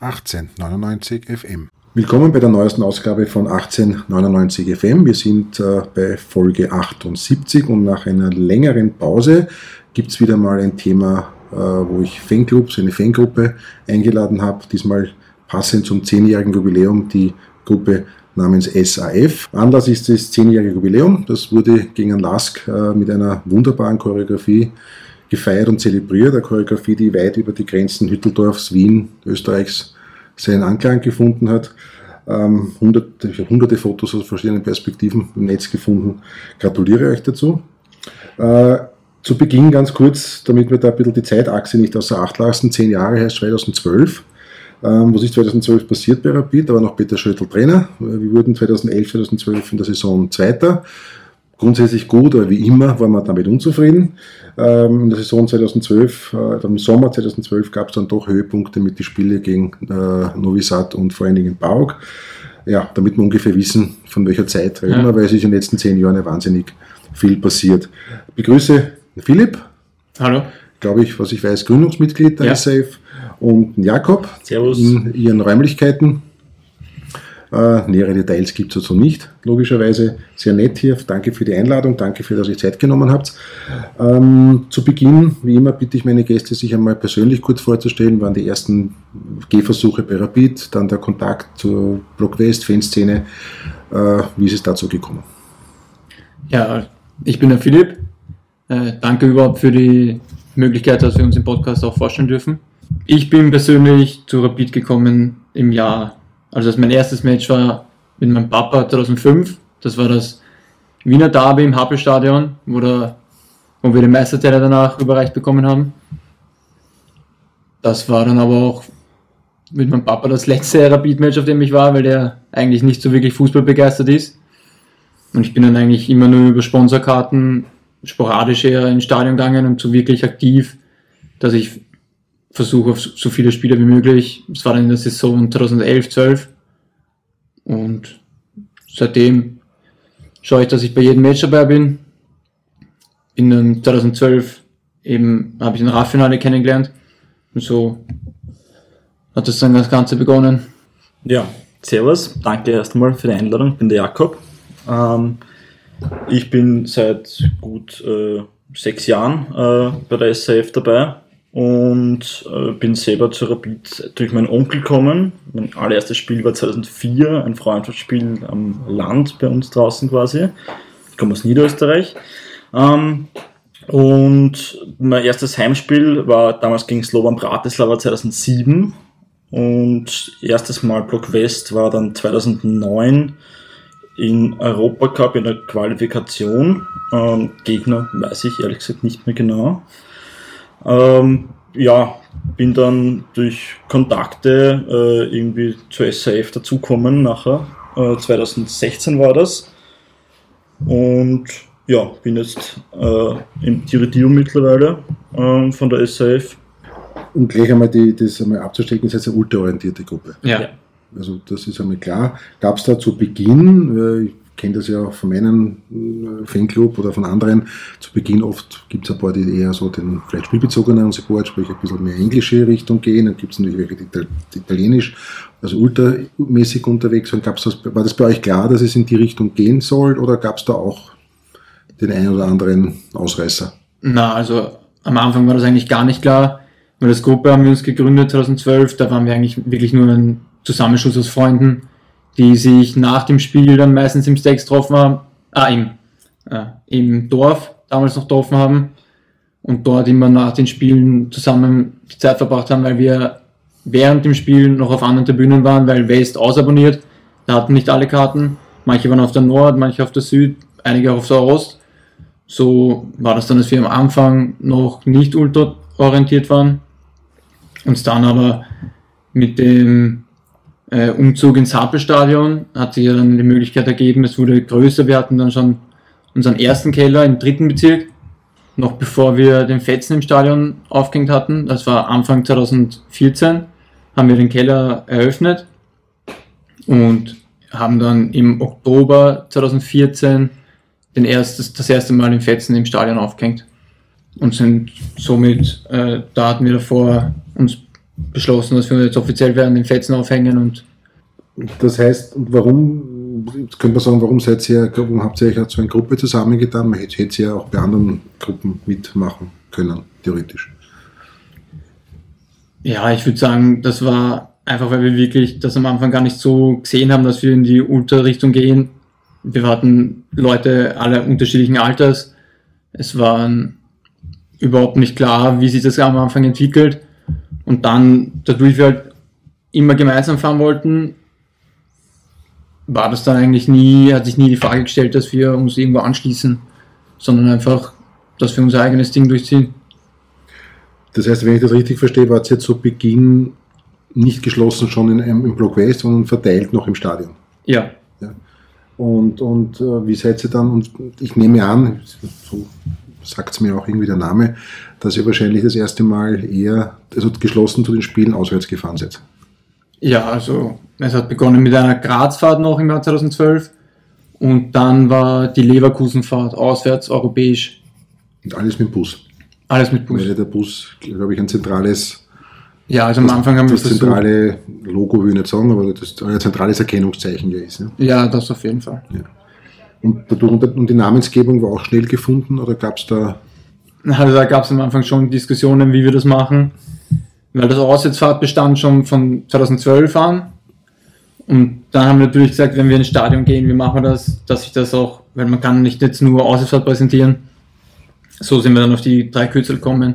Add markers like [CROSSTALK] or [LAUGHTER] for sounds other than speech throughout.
1899 FM. Willkommen bei der neuesten Ausgabe von 1899 FM. Wir sind äh, bei Folge 78 und nach einer längeren Pause gibt es wieder mal ein Thema, äh, wo ich Fanclubs, eine Fangruppe eingeladen habe. Diesmal passend zum 10-jährigen Jubiläum die Gruppe namens SAF. Anlass ist das 10-jährige Jubiläum. Das wurde gegen einen Lask äh, mit einer wunderbaren Choreografie gefeiert und zelebriert. Eine Choreografie, die weit über die Grenzen Hütteldorfs, Wien, Österreichs seinen Anklang gefunden hat. Ähm, hunderte, ich hunderte Fotos aus verschiedenen Perspektiven im Netz gefunden. Gratuliere euch dazu. Äh, zu Beginn ganz kurz, damit wir da ein bisschen die Zeitachse nicht außer Acht lassen. Zehn Jahre heißt 2012. Ähm, was ist 2012 passiert bei Rapid? Da war noch Peter Schöttl Trainer. Wir wurden 2011, 2012 in der Saison Zweiter grundsätzlich gut, aber wie immer waren wir damit unzufrieden. Ähm, in der Saison 2012, äh, im Sommer 2012 gab es dann doch Höhepunkte mit den Spielen gegen äh, Novi Sad und vor allen Dingen Baug. Ja, damit wir ungefähr wissen, von welcher Zeit reden wir, weil es ist in den letzten zehn Jahren ja wahnsinnig viel passiert. Ich begrüße Philipp. Hallo. Glaube ich, was ich weiß, Gründungsmitglied der ja. SAF und Jakob Servus. in ihren Räumlichkeiten. Äh, nähere Details gibt es dazu nicht, logischerweise. Sehr nett hier. Danke für die Einladung. Danke für, dass ihr Zeit genommen habt. Ähm, zu Beginn, wie immer, bitte ich meine Gäste, sich einmal persönlich kurz vorzustellen. Waren die ersten Gehversuche bei Rapid, dann der Kontakt zur Block West, Fanszene. Äh, wie ist es dazu gekommen? Ja, ich bin der Philipp. Äh, danke überhaupt für die Möglichkeit, dass wir uns im Podcast auch vorstellen dürfen. Ich bin persönlich zu Rapid gekommen im Jahr also das mein erstes Match war mit meinem Papa 2005. Das war das Wiener Derby im Happelstadion, wo, wo wir den Meisterteile danach überreicht bekommen haben. Das war dann aber auch mit meinem Papa das letzte Rapid-Match, auf dem ich war, weil der eigentlich nicht so wirklich Fußball begeistert ist. Und ich bin dann eigentlich immer nur über Sponsorkarten sporadisch eher ins Stadion gegangen und so wirklich aktiv, dass ich versuche auf so viele Spiele wie möglich. Es war dann in der Saison 2011, 12 und seitdem schaue ich, dass ich bei jedem Match dabei bin. In 2012 eben habe ich ein Radfinale kennengelernt und so hat das dann das Ganze begonnen. Ja, servus, danke erstmal für die Einladung, ich bin der Jakob. Ähm, ich bin seit gut äh, sechs Jahren äh, bei der SAF dabei und äh, bin selber zu Rapid durch meinen Onkel gekommen. Mein allererstes Spiel war 2004, ein Freundschaftsspiel am Land bei uns draußen quasi. Ich komme aus Niederösterreich. Ähm, und mein erstes Heimspiel war damals gegen Slovan Bratislava 2007. Und erstes Mal Block West war dann 2009 in Europacup in der Qualifikation. Ähm, Gegner weiß ich ehrlich gesagt nicht mehr genau. Ähm, ja, bin dann durch Kontakte äh, irgendwie zur SAF dazukommen nachher. Äh, 2016 war das. Und ja, bin jetzt äh, im Tiridio mittlerweile äh, von der SAF. Um gleich einmal die, das einmal abzustecken, ist jetzt eine ultraorientierte Gruppe. Ja. Also das ist einmal klar. Gab es da zu Beginn, äh, ich kenne das ja von meinem äh, Fanclub oder von anderen. Zu Beginn oft gibt es ein paar, die eher so den vielleicht spielbezogenen Support, sprich ein bisschen mehr englische Richtung gehen. Dann gibt es natürlich welche, die, italienisch, also ultramäßig unterwegs waren. Gab's das, war das bei euch klar, dass es in die Richtung gehen soll oder gab es da auch den einen oder anderen Ausreißer? Na, also am Anfang war das eigentlich gar nicht klar. Weil das Gruppe haben wir uns gegründet 2012, da waren wir eigentlich wirklich nur ein Zusammenschluss aus Freunden die sich nach dem Spiel dann meistens im Stacks getroffen haben, ah, im, äh, im Dorf damals noch getroffen haben und dort immer nach den Spielen zusammen die Zeit verbracht haben, weil wir während dem Spiel noch auf anderen Tribünen waren, weil West ausabonniert, da hatten nicht alle Karten, manche waren auf der Nord, manche auf der Süd, einige auch auf der Ost. So war das dann, dass wir am Anfang noch nicht ultra orientiert waren, uns dann aber mit dem äh, Umzug ins Happelstadion hat sich ja dann die Möglichkeit ergeben, es wurde größer. Wir hatten dann schon unseren ersten Keller im dritten Bezirk, noch bevor wir den Fetzen im Stadion aufgehängt hatten. Das war Anfang 2014, haben wir den Keller eröffnet und haben dann im Oktober 2014 den erstes, das erste Mal den Fetzen im Stadion aufgehängt und sind somit, äh, da hatten wir davor uns beschlossen, dass wir jetzt offiziell werden, den Fetzen aufhängen und Das heißt, warum, jetzt könnte man sagen, warum seid ihr, warum habt ihr euch als so eine Gruppe zusammengetan? Man hätte, hätte ja auch bei anderen Gruppen mitmachen können, theoretisch. Ja, ich würde sagen, das war einfach, weil wir wirklich das am Anfang gar nicht so gesehen haben, dass wir in die Ultra-Richtung gehen. Wir hatten Leute aller unterschiedlichen Alters. Es war überhaupt nicht klar, wie sich das am Anfang entwickelt. Und dann, dadurch wir halt immer gemeinsam fahren wollten, war das dann eigentlich nie, hat sich nie die Frage gestellt, dass wir uns irgendwo anschließen, sondern einfach, dass wir unser eigenes Ding durchziehen. Das heißt, wenn ich das richtig verstehe, war es jetzt zu Beginn nicht geschlossen schon in, im Block West, sondern verteilt noch im Stadion. Ja, Und, und äh, wie seid ihr dann, und ich nehme an, so sagt es mir auch irgendwie der Name, dass ihr wahrscheinlich das erste Mal eher, also geschlossen zu den Spielen auswärts gefahren seid. Ja, also es hat begonnen mit einer Grazfahrt noch im Jahr 2012 und dann war die Leverkusenfahrt auswärts europäisch. Und alles mit Bus. Alles mit Bus. Weil ja der Bus, glaube ich, ein zentrales, Ja, also am Anfang haben wir das zentrale Logo will ich nicht sagen, aber das ein zentrales Erkennungszeichen ja ist. Ne? Ja, das auf jeden Fall. Und, dadurch, und die Namensgebung war auch schnell gefunden oder gab es da, Also da gab es am Anfang schon Diskussionen, wie wir das machen, weil das Auswärtsfahrt bestand schon von 2012 an. Und dann haben wir natürlich gesagt, wenn wir ins Stadion gehen, wie machen wir das, dass sich das auch, weil man kann nicht jetzt nur Auswärtsfahrt präsentieren. So sind wir dann auf die drei Kürzel gekommen.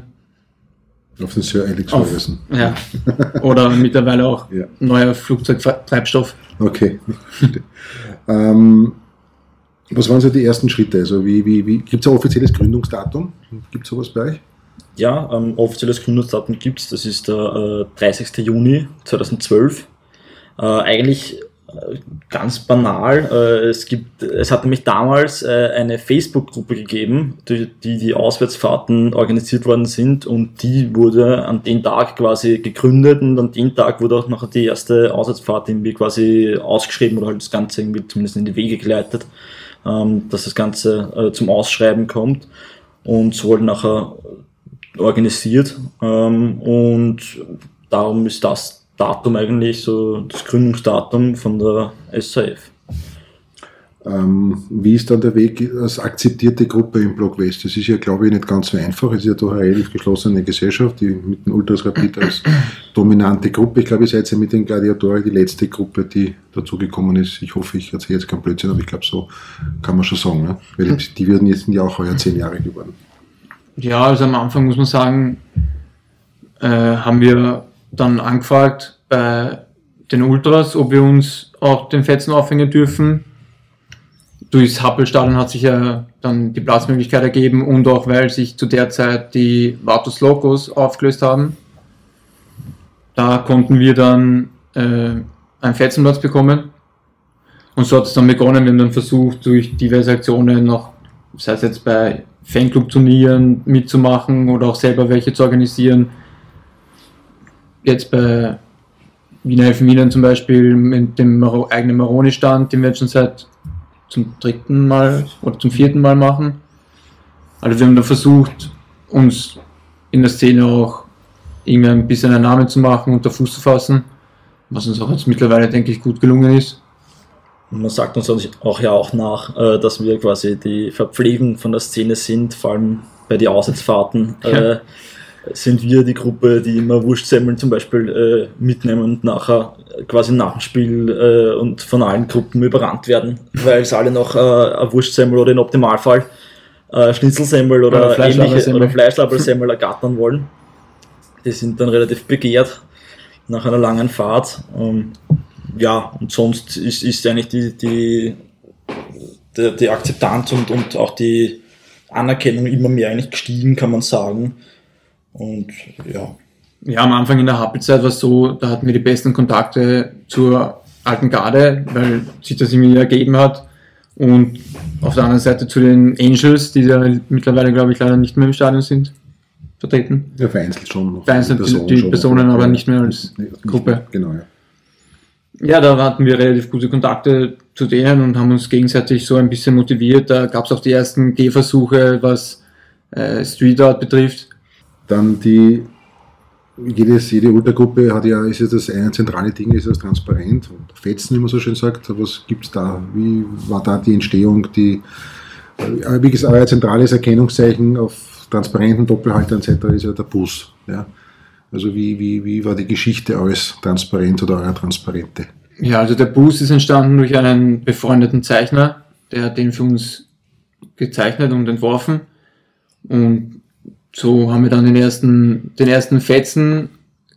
auf den Sir Alex Auf- Ferguson? Ja. Oder mittlerweile auch Ja. neuer Flugzeugtreibstoff. Okay. [LAUGHS] ähm, was waren so die ersten Schritte? Also wie, wie, wie, gibt es ein offizielles Gründungsdatum? Gibt es sowas bei euch? Ja, ähm, offizielles Gründungsdatum gibt es, das ist der äh, 30. Juni 2012. Äh, eigentlich äh, ganz banal, äh, es, gibt, es hat nämlich damals äh, eine Facebook-Gruppe gegeben, die, die die Auswärtsfahrten organisiert worden sind und die wurde an den Tag quasi gegründet und an den Tag wurde auch noch die erste Auswärtsfahrt irgendwie quasi ausgeschrieben oder halt das Ganze irgendwie zumindest in die Wege geleitet, ähm, dass das Ganze äh, zum Ausschreiben kommt und so wurde nachher organisiert ähm, und darum ist das Datum eigentlich so das Gründungsdatum von der SAF. Ähm, wie ist dann der Weg als akzeptierte Gruppe im Block West? Das ist ja, glaube ich, nicht ganz so einfach. Es ist ja doch eine relativ geschlossene Gesellschaft, die mit den Ultras Rapid als dominante Gruppe. Ich glaube, ihr seid ja mit den Gladiatoren die letzte Gruppe, die dazugekommen ist. Ich hoffe, ich erzähle jetzt keinen Blödsinn, aber ich glaube, so kann man schon sagen. Ne? Weil die, werden jetzt ja auch heuer zehn Jahre geworden. Ja, also am Anfang muss man sagen, äh, haben wir dann angefragt bei den Ultras, ob wir uns auch den Fetzen aufhängen dürfen. Durchs Happelstadion hat sich ja dann die Platzmöglichkeit ergeben und auch weil sich zu der Zeit die Vatos Locos aufgelöst haben. Da konnten wir dann äh, einen Fetzenplatz bekommen. Und so hat es dann begonnen. Wir haben dann versucht, durch diverse Aktionen noch, sei es jetzt bei Fanclub-Turnieren mitzumachen oder auch selber welche zu organisieren. Jetzt bei Wiener Helfen Wienern zum Beispiel mit dem Maro eigenen Maroni-Stand, den wir jetzt schon seit zum dritten Mal oder zum vierten Mal machen. Also wir haben da versucht, uns in der Szene auch irgendwie ein bisschen einen Namen zu machen, unter Fuß zu fassen, was uns auch jetzt mittlerweile, denke ich, gut gelungen ist. Und man sagt uns auch ja auch nach, äh, dass wir quasi die Verpflegung von der Szene sind, vor allem bei den Auswärtsfahrten. Äh, sind wir die Gruppe, die immer Wurstsemmeln zum Beispiel äh, mitnehmen und nachher quasi nach dem Spiel äh, und von allen Gruppen überrannt werden, [LAUGHS] weil es alle noch äh, eine Wurstsemmel oder im Optimalfall äh, Schnitzelsemmel oder, Oder ähnliche oder Fleischlabersemmel ergattern wollen. Die sind dann relativ begehrt nach einer langen Fahrt. Ähm, ja, und sonst ist, ist eigentlich die, die, die, die Akzeptanz und, und auch die Anerkennung immer mehr eigentlich gestiegen, kann man sagen. Und ja, Ja, am Anfang in der Happelzeit war es so, da hatten wir die besten Kontakte zur alten Garde, weil sich das irgendwie ergeben hat. Und auf der anderen Seite zu den Angels, die ja mittlerweile, glaube ich, leider nicht mehr im Stadion sind, vertreten. Ja, vereinzelt schon. noch. Vereinzelt die- die schon. Personen, aber nicht mehr als Gruppe. Genau, ja. Ja, da hatten wir relativ gute Kontakte zu denen und haben uns gegenseitig so ein bisschen motiviert. Da gab es auch die ersten Gehversuche, was äh, Street Art betrifft. Dann die jedes, jede Ultragruppe hat ja, ist ja das eine zentrale Ding, ist das transparent und Fetzen, wie man so schön sagt. Was gibt es da? Wie war da die Entstehung? Die, äh, wie gesagt, euer zentrales Erkennungszeichen auf transparenten Doppelhalter etc. ist ja der Bus. Ja? Also wie, wie, wie war die Geschichte eures Transparent oder eurer Transparente? Ja, also der Bus ist entstanden durch einen befreundeten Zeichner, der hat den für uns gezeichnet und entworfen. Und so haben wir dann den ersten, den ersten Fetzen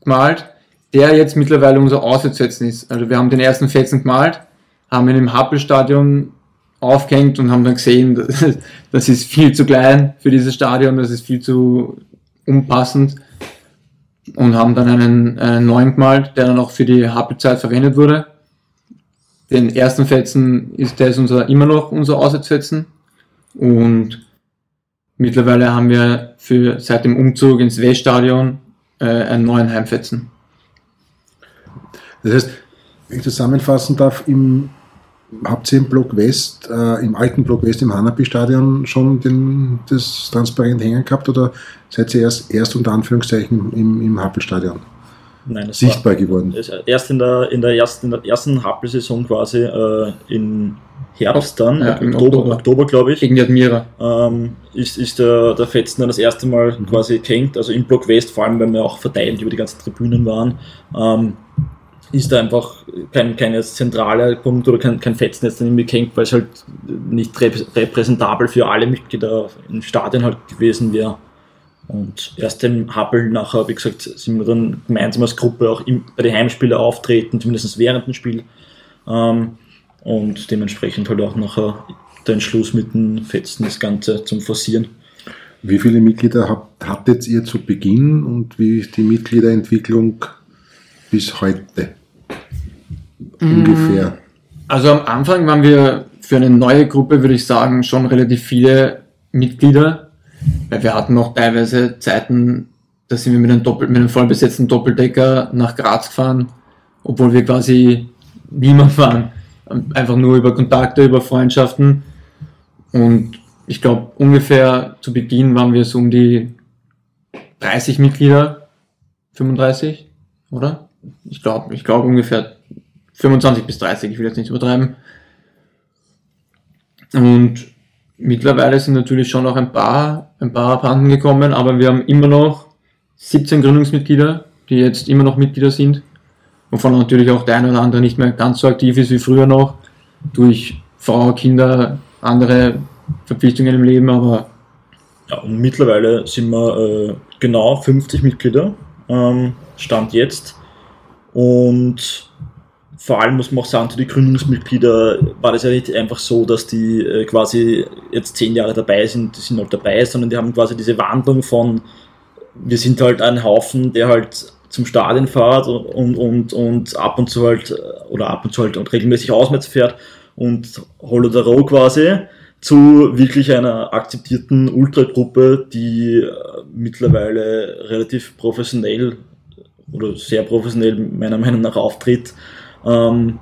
gemalt, der jetzt mittlerweile unser Auswärtsfetzen ist. Also wir haben den ersten Fetzen gemalt, haben ihn im Happelstadion aufgehängt und haben dann gesehen, [LAUGHS] das ist viel zu klein für dieses Stadion, das ist viel zu unpassend und haben dann einen, einen neuen gemalt, der dann auch für die Happelzeit verwendet wurde. Den ersten Fetzen ist, der ist unser, immer noch unser Auswärtsfetzen und mittlerweile haben wir für, seit dem Umzug ins Weststadion äh, einen neuen Heimfetzen. Das heißt, wenn ich zusammenfassen darf, im, habt ihr im Block West, äh, im alten Block West im Hanapi-Stadion schon den, das transparent hängen gehabt oder seid ihr erst, erst unter Anführungszeichen im, im Happelstadion Nein, sichtbar war, geworden? Erst in der, in der ersten, in der ersten Happelsaison quasi äh, in Herbst dann, Ja, im im Oktober, Oktober. Oktober glaube ich, Gegen die Admira. ähm, ist, ist der, der Fetzen dann das erste Mal Mhm. quasi gehängt, also im Block West, vor allem, weil wir auch verteilt über die ganzen Tribünen waren, ähm, ist da einfach kein, kein zentraler Punkt oder kein, kein Fetzen jetzt dann irgendwie gehängt, weil es halt nicht rep- repräsentabel für alle Mitglieder im Stadion halt gewesen wäre. Und erst im Happel nachher, wie gesagt, sind wir dann gemeinsam als Gruppe auch im, bei den Heimspielen auftreten, zumindest während dem Spiel. Ähm, und dementsprechend halt auch nachher der Entschluss mit den Fetzen das Ganze zum Forcieren. Wie viele Mitglieder habt, hattet ihr zu Beginn und wie ist die Mitgliederentwicklung bis heute? Ungefähr. Also am Anfang waren wir für eine neue Gruppe, würde ich sagen, schon relativ viele Mitglieder, weil wir hatten noch teilweise Zeiten, da sind wir mit einem, Doppel mit einem vollbesetzten Doppeldecker nach Graz gefahren, obwohl wir quasi niemand waren. Einfach nur über Kontakte, über Freundschaften. Und ich glaube, ungefähr zu Beginn waren wir so um die 30 Mitglieder, 35, oder? Ich glaube, ich glaube ungefähr 25 bis 30, ich will jetzt nicht übertreiben. Und mittlerweile sind natürlich schon noch ein paar, ein paar abhanden gekommen, aber wir haben immer noch 17 Gründungsmitglieder, die jetzt immer noch Mitglieder sind, wovon natürlich auch der eine oder andere nicht mehr ganz so aktiv ist wie früher noch, durch Frau, Kinder, andere Verpflichtungen im Leben, aber Ja, und mittlerweile sind wir äh, genau 50 Mitglieder, ähm, Stand jetzt. Und vor allem muss man auch sagen, zu den Gründungsmitglieder war das ja nicht einfach so, dass die äh, quasi jetzt zehn Jahre dabei sind, die sind halt dabei, sondern die haben quasi diese Wandlung von, wir sind halt ein Haufen, der halt zum Stadion fährt und, und, und ab und zu halt, äh, oder ab und zu halt und regelmäßig auswärts fährt und Hollow the Row quasi, zu wirklich einer akzeptierten Ultragruppe, die äh, mittlerweile relativ professionell oder sehr professionell meiner Meinung nach auftritt. Ähm,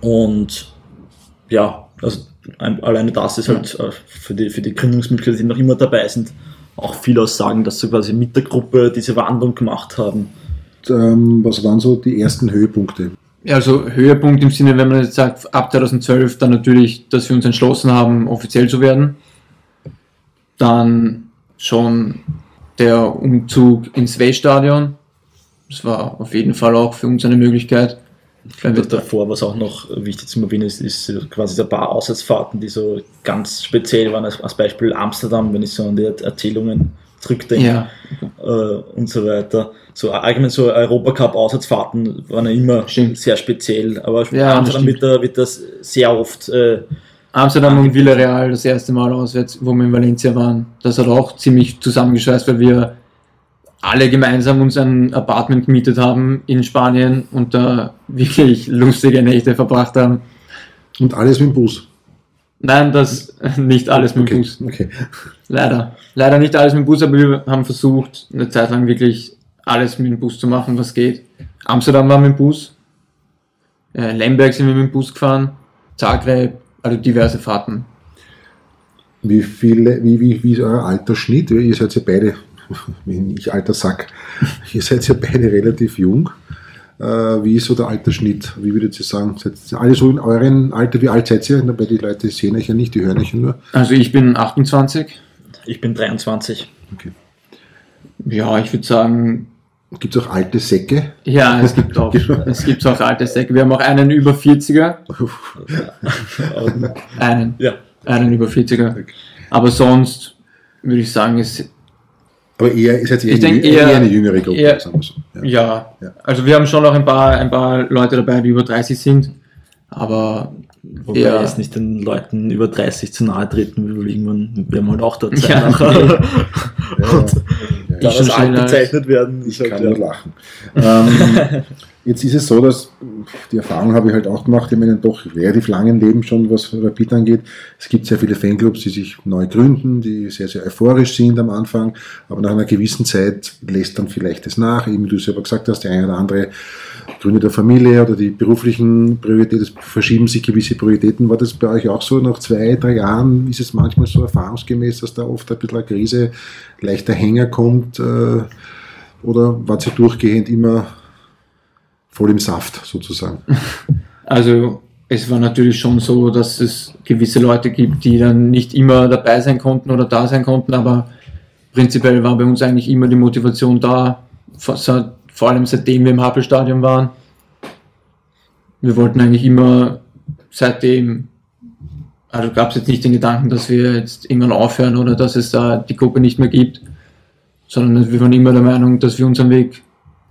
und ja, also ein, alleine das ist halt äh, für die, für die Gründungsmitglieder, die noch immer dabei sind, auch viel aussagen, dass sie quasi mit der Gruppe diese Wandlung gemacht haben. Ähm, was waren so die ersten Höhepunkte? Also Höhepunkt im Sinne, wenn man jetzt sagt, ab 2012 dann natürlich, dass wir uns entschlossen haben, offiziell zu werden. Dann schon der Umzug ins Weststadion. Das war auf jeden Fall auch für uns eine Möglichkeit. Und davor, was auch noch wichtig zu erwähnen ist, ist quasi ein paar Auswärtsfahrten, die so ganz speziell waren, als, als Beispiel Amsterdam, wenn ich so an die Erzählungen zurückdenke ja, äh, und so weiter. So allgemein so Europacup-Auswärtsfahrten waren ja immer Stimmt. sehr speziell, aber Ja, Amsterdam wird, da, wird das sehr oft äh, Amsterdam und Villarreal das erste Mal auswärts, wo wir in Valencia waren. Das hat auch ziemlich zusammengeschweißt, weil wir alle gemeinsam uns ein Apartment gemietet haben in Spanien und da wirklich lustige Nächte verbracht haben. Und alles mit dem Bus. Nein, das nicht alles mit dem Okay, Bus. okay. Leider. Leider nicht alles mit dem Bus, aber wir haben versucht, eine Zeit lang wirklich alles mit dem Bus zu machen, was geht. Amsterdam war mit dem Bus. Äh, Lemberg sind wir mit dem Bus gefahren. Zagreb, also diverse Fahrten. Wie viele, wie, wie, wie ist euer Altersschnitt? Ihr seid ja beide ich alter Sack, ihr seid ja beide relativ jung. Äh, wie ist so der Altersschnitt? Wie würdet ihr sagen? Seid ihr alle so in euren Alter? Wie alt seid ihr? Weil die Leute sehen euch ja nicht, die hören euch ja nur. Also ich bin 28. Ich bin 23. Okay. Ja, ich würde sagen, Gibt es auch alte Säcke? ja, es gibt auch, es gibt auch alte Säcke. Wir haben auch einen über 40er. Ähm, Einen. ja, Einen über 40er. Aber sonst würde ich sagen, ist Aber eher, ihr seid eher, Ich eine, eher, eher- eine jüngere Gruppe, eher- sagen wir so. Ja. ja. Ja. Also wir haben schon noch ein paar, ein paar Leute dabei, die über 30 sind. Aber wobei Ja. jetzt nicht den Leuten über 30 zu nahe treten, weil irgendwann werden wir halt auch dort sein. Ja, nachher. [LAUGHS] Ja, Ich als alt bezeichnet werden. Ich kann ja. nur lachen. Ähm, [LAUGHS] jetzt ist es so, dass die Erfahrung habe ich halt auch gemacht in meinem doch relativ langen Leben schon, was Rapid angeht. Es gibt sehr viele Fanclubs, die sich neu gründen, die sehr, sehr euphorisch sind am Anfang, aber nach einer gewissen Zeit lässt dann vielleicht es nach. Eben wie du selber gesagt hast, der eine oder andere gründet eine Familie oder die beruflichen Prioritäten, es verschieben sich gewisse Prioritäten. War das bei euch auch so? Nach zwei, drei Jahren ist es manchmal so erfahrungsgemäß, dass da oft ein bisschen eine Krise, leichter Hänger kommt? Äh, oder war sie durchgehend immer voll im Saft sozusagen? [LAUGHS] Also es war natürlich schon so, dass es gewisse Leute gibt, die dann nicht immer dabei sein konnten oder da sein konnten, aber prinzipiell war bei uns eigentlich immer die Motivation da, vor, allem seitdem wir im Happelstadion waren. Wir wollten eigentlich immer seitdem, also gab es jetzt nicht den Gedanken, dass wir jetzt irgendwann aufhören oder dass es da die Gruppe nicht mehr gibt, sondern wir waren immer der Meinung, dass wir unseren Weg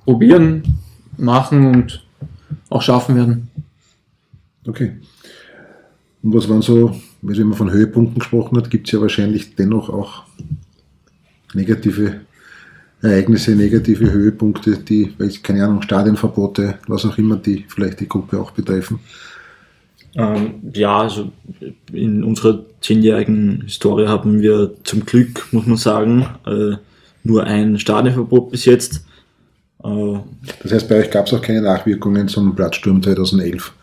probieren, machen und auch schaffen werden. Okay. Und was waren so, wenn man von Höhepunkten gesprochen hat, gibt es ja wahrscheinlich dennoch auch negative Ereignisse, negative Höhepunkte, die, weiß ich, keine Ahnung, Stadionverbote, was auch immer, die vielleicht die Gruppe auch betreffen. Ähm, ja, also in unserer zehnjährigen Historie haben wir zum Glück, muss man sagen, äh, nur ein Stadionverbot bis jetzt. Äh, Das heißt, bei euch gab es auch keine Nachwirkungen zum Platzsturm 2011.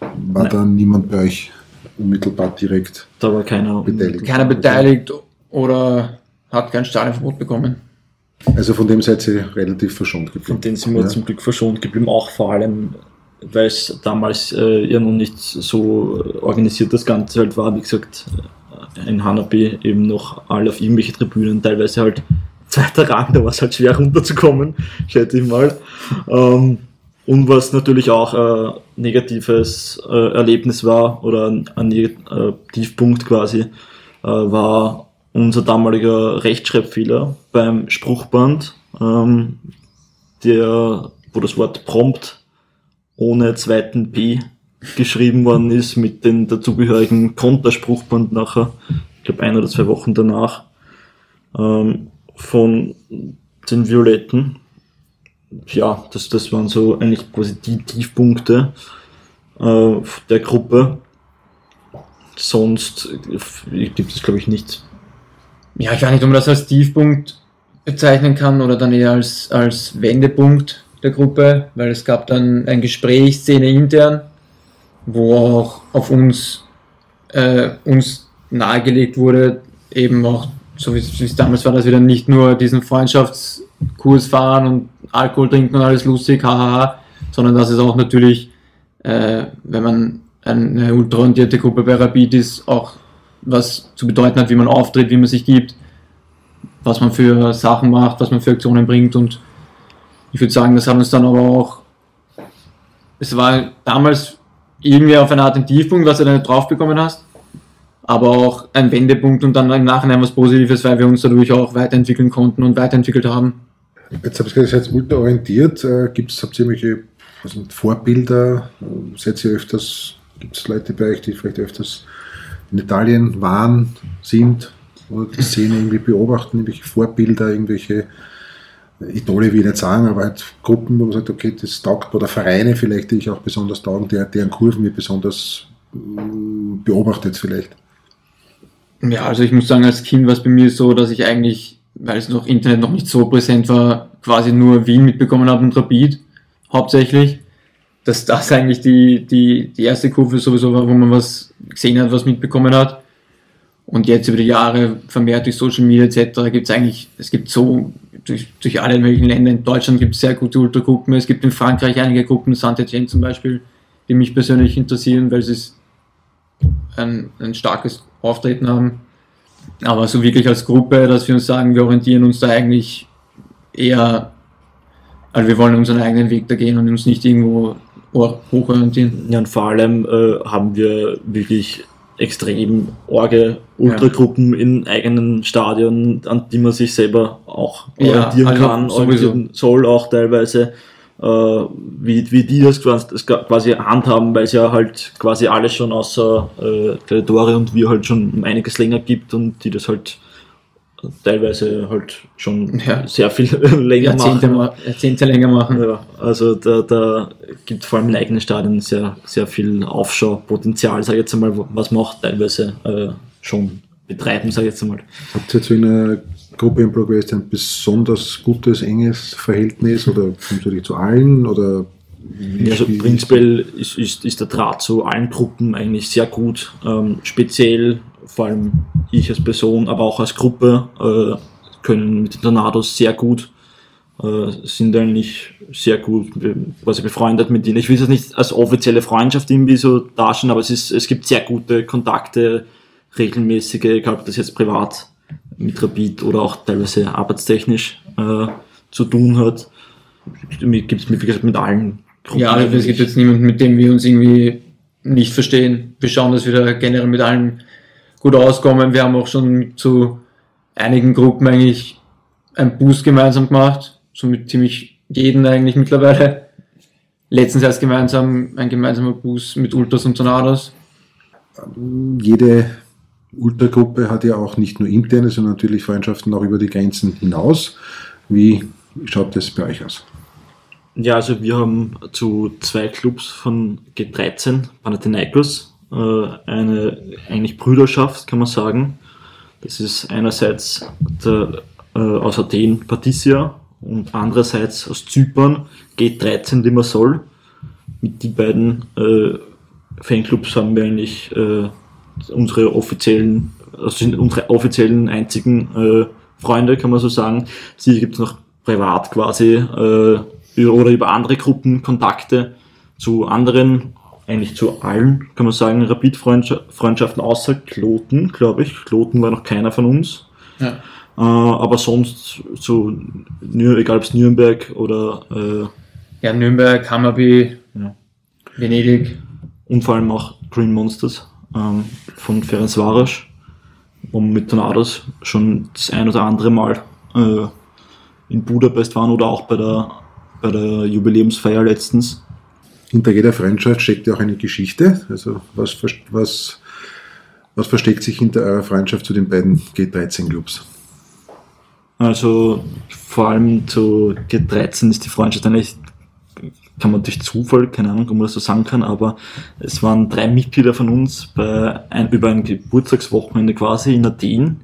War Nein. da niemand bei euch unmittelbar direkt da war keiner beteiligt? keiner beteiligt oder hat kein Stadionverbot bekommen. Also von dem seid ihr relativ verschont geblieben. Von denen sind wir Ja. zum Glück verschont geblieben, auch vor allem, weil es damals äh, ja noch nicht so organisiert das Ganze halt war. Wie gesagt, äh, in Hanabi eben noch alle auf irgendwelche Tribünen, teilweise halt zweiter Rang, da war es halt schwer runterzukommen, schätze ich mal. Ähm, und was natürlich auch äh, negatives äh, Erlebnis war oder ein, ein äh, Tiefpunkt quasi, äh, war unser damaliger Rechtschreibfehler beim Spruchband, ähm, der, wo das Wort prompt ohne zweiten P geschrieben worden ist mit den dazugehörigen Konterspruchband nachher, ich glaube ein oder zwei Wochen danach, ähm, von den Violetten. Ja, das, das waren so eigentlich quasi die Tiefpunkte äh, der Gruppe. Sonst äh, gibt es, glaube ich, nicht. Ja, ich weiß nicht, ob man das als Tiefpunkt bezeichnen kann oder dann eher als, als Wendepunkt der Gruppe, weil es gab dann ein Gespräch, Szene intern, wo auch auf uns, äh, uns nahegelegt wurde, eben auch, so wie es damals war, dass wir dann nicht nur diesen Freundschaftskurs fahren und Alkohol trinken und alles lustig, hahaha, sondern dass es auch natürlich, äh, wenn man eine ultraorientierte Gruppe bei Rapid ist, auch was zu bedeuten hat, wie man auftritt, wie man sich gibt, was man für Sachen macht, was man für Aktionen bringt. Und ich würde sagen, das hat uns dann aber auch, es war damals irgendwie auf eine Art ein Tiefpunkt, was du dann drauf bekommen hast, aber auch ein Wendepunkt und dann im Nachhinein was Positives, weil wir uns dadurch auch weiterentwickeln konnten und weiterentwickelt haben. Jetzt habt ihr seid ultraorientiert. Äh, ihr irgendwelche was sind Vorbilder? Äh, Seid ihr öfters, gibt es Leute bei euch, die vielleicht öfters in Italien waren, sind oder die Szene irgendwie beobachten, irgendwelche Vorbilder, irgendwelche Idole, will ich nicht sagen, aber halt Gruppen, wo man sagt, okay, das taugt, oder Vereine vielleicht, die ich auch besonders taugen, der, deren Kurven ihr besonders beobachtet vielleicht. Ja, also ich muss sagen, als Kind war es bei mir so, dass ich eigentlich, weil es noch Internet noch nicht so präsent war, quasi nur Wien mitbekommen habe und Rapid hauptsächlich. Dass das eigentlich die, die, die erste Kurve sowieso war, wo man was gesehen hat, was mitbekommen hat. Und jetzt über die Jahre vermehrt durch Social Media etc. gibt es eigentlich, es gibt so durch, durch alle möglichen Länder. In Deutschland gibt es sehr gute Ultragruppen. Es gibt in Frankreich einige Gruppen, Saint-Etienne zum Beispiel, die mich persönlich interessieren, weil sie ein, ein starkes Auftreten haben. Aber so wirklich als Gruppe, dass wir uns sagen, wir orientieren uns da eigentlich eher, also wir wollen unseren eigenen Weg da gehen und uns nicht irgendwo hochorientieren. Ja, und vor allem äh, haben wir wirklich extrem orge Ultragruppen ja. in eigenen Stadien, an die man sich selber auch orientieren ja, also kann, orientieren soll auch teilweise, wie, wie die das quasi handhaben, weil es ja halt quasi alles schon außer äh, Gladiatore und wir halt schon um einiges länger gibt und die das halt teilweise halt schon ja. sehr viel [LAUGHS] länger Jahrzehnte machen. Jahrzehnte länger machen. Ja, also da, da gibt vor allem in eigenen Stadien sehr, sehr viel Aufschaupotenzial, sage ich jetzt einmal, was man auch teilweise äh, schon betreiben, sage ich jetzt einmal. Habt ihr jetzt in einer Gruppe im Progress ein besonders gutes, enges Verhältnis oder kommst du dich zu allen oder ja, also prinzipiell ist, ist, ist der Draht zu allen Gruppen eigentlich sehr gut. Ähm, speziell vor allem ich als Person, aber auch als Gruppe, äh, können mit den Tornados sehr gut, äh, sind eigentlich sehr gut quasi befreundet mit ihnen. Ich will es nicht als offizielle Freundschaft irgendwie so darstellen, aber es, ist, es gibt sehr gute Kontakte, regelmäßige, egal ob das jetzt privat mit Rapid oder auch teilweise arbeitstechnisch äh, zu tun hat. Gibt es mit, mit allen Gruppen. Ja, also es gibt jetzt niemanden, mit dem wir uns irgendwie nicht verstehen. Wir schauen, dass wir da generell mit allen gut auskommen. Wir haben auch schon zu einigen Gruppen eigentlich einen Boost gemeinsam gemacht, so mit ziemlich jeden eigentlich mittlerweile. Letztens erst gemeinsam ein gemeinsamer Boost mit Ultras und Tornados. Jede Ultragruppe hat ja auch nicht nur interne, sondern natürlich Freundschaften auch über die Grenzen hinaus. Wie schaut das bei euch aus? Ja, also wir haben zu zwei Clubs von G13, Panathinaikos, äh, eine eigentlich Brüderschaft, kann man sagen. Das ist einerseits der, äh, aus Athen Patricia und andererseits aus Zypern G13 Limassol. Mit die beiden äh, Fanclubs haben wir eigentlich unsere offiziellen, also sind unsere offiziellen einzigen äh, Freunde, kann man so sagen. Sie gibt es noch privat quasi äh, oder über andere Gruppen Kontakte zu anderen eigentlich zu allen, kann man sagen, Rapid-Freundschaften, außer Kloten, glaube ich. Kloten war noch keiner von uns. Ja. Äh, aber sonst so, egal ob es Nürnberg oder. Äh, ja, Nürnberg, Hammerby, ja. Venedig. Und vor allem auch Green Monsters ähm, von Ferenc Varas, wir mit Tornados schon das ein oder andere Mal äh, in Budapest waren oder auch bei der, bei der Jubiläumsfeier letztens hinter jeder Freundschaft steckt ja auch eine Geschichte. Also was, was, was versteckt sich hinter eurer Freundschaft zu den beiden G13-Clubs? Also vor allem zu G13 ist die Freundschaft eigentlich, kann man durch Zufall, keine Ahnung, ob man das so sagen kann, aber es waren drei Mitglieder von uns bei ein, über ein Geburtstagswochenende quasi in Athen,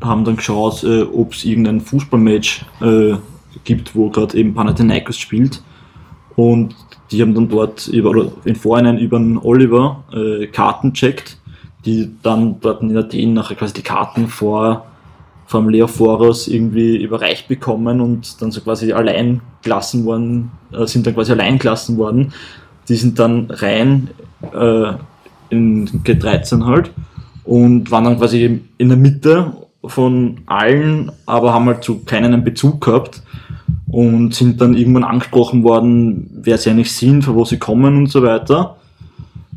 haben dann geschaut, äh, ob es irgendein Fußballmatch äh, gibt, wo gerade eben Panathinaikos spielt. Und die haben dann dort über, oder in Vorhinein über den Oliver äh, Karten checkt, die dann dort in Athen nachher quasi die Karten vor vom Leophoros irgendwie überreicht bekommen und dann so quasi allein gelassen worden, äh, sind dann quasi allein gelassen worden. Die sind dann rein äh, in G13 halt und waren dann quasi in der Mitte von allen, aber haben halt zu keinen einen Bezug gehabt und sind dann irgendwann angesprochen worden, wer sie eigentlich sind, von wo sie kommen und so weiter.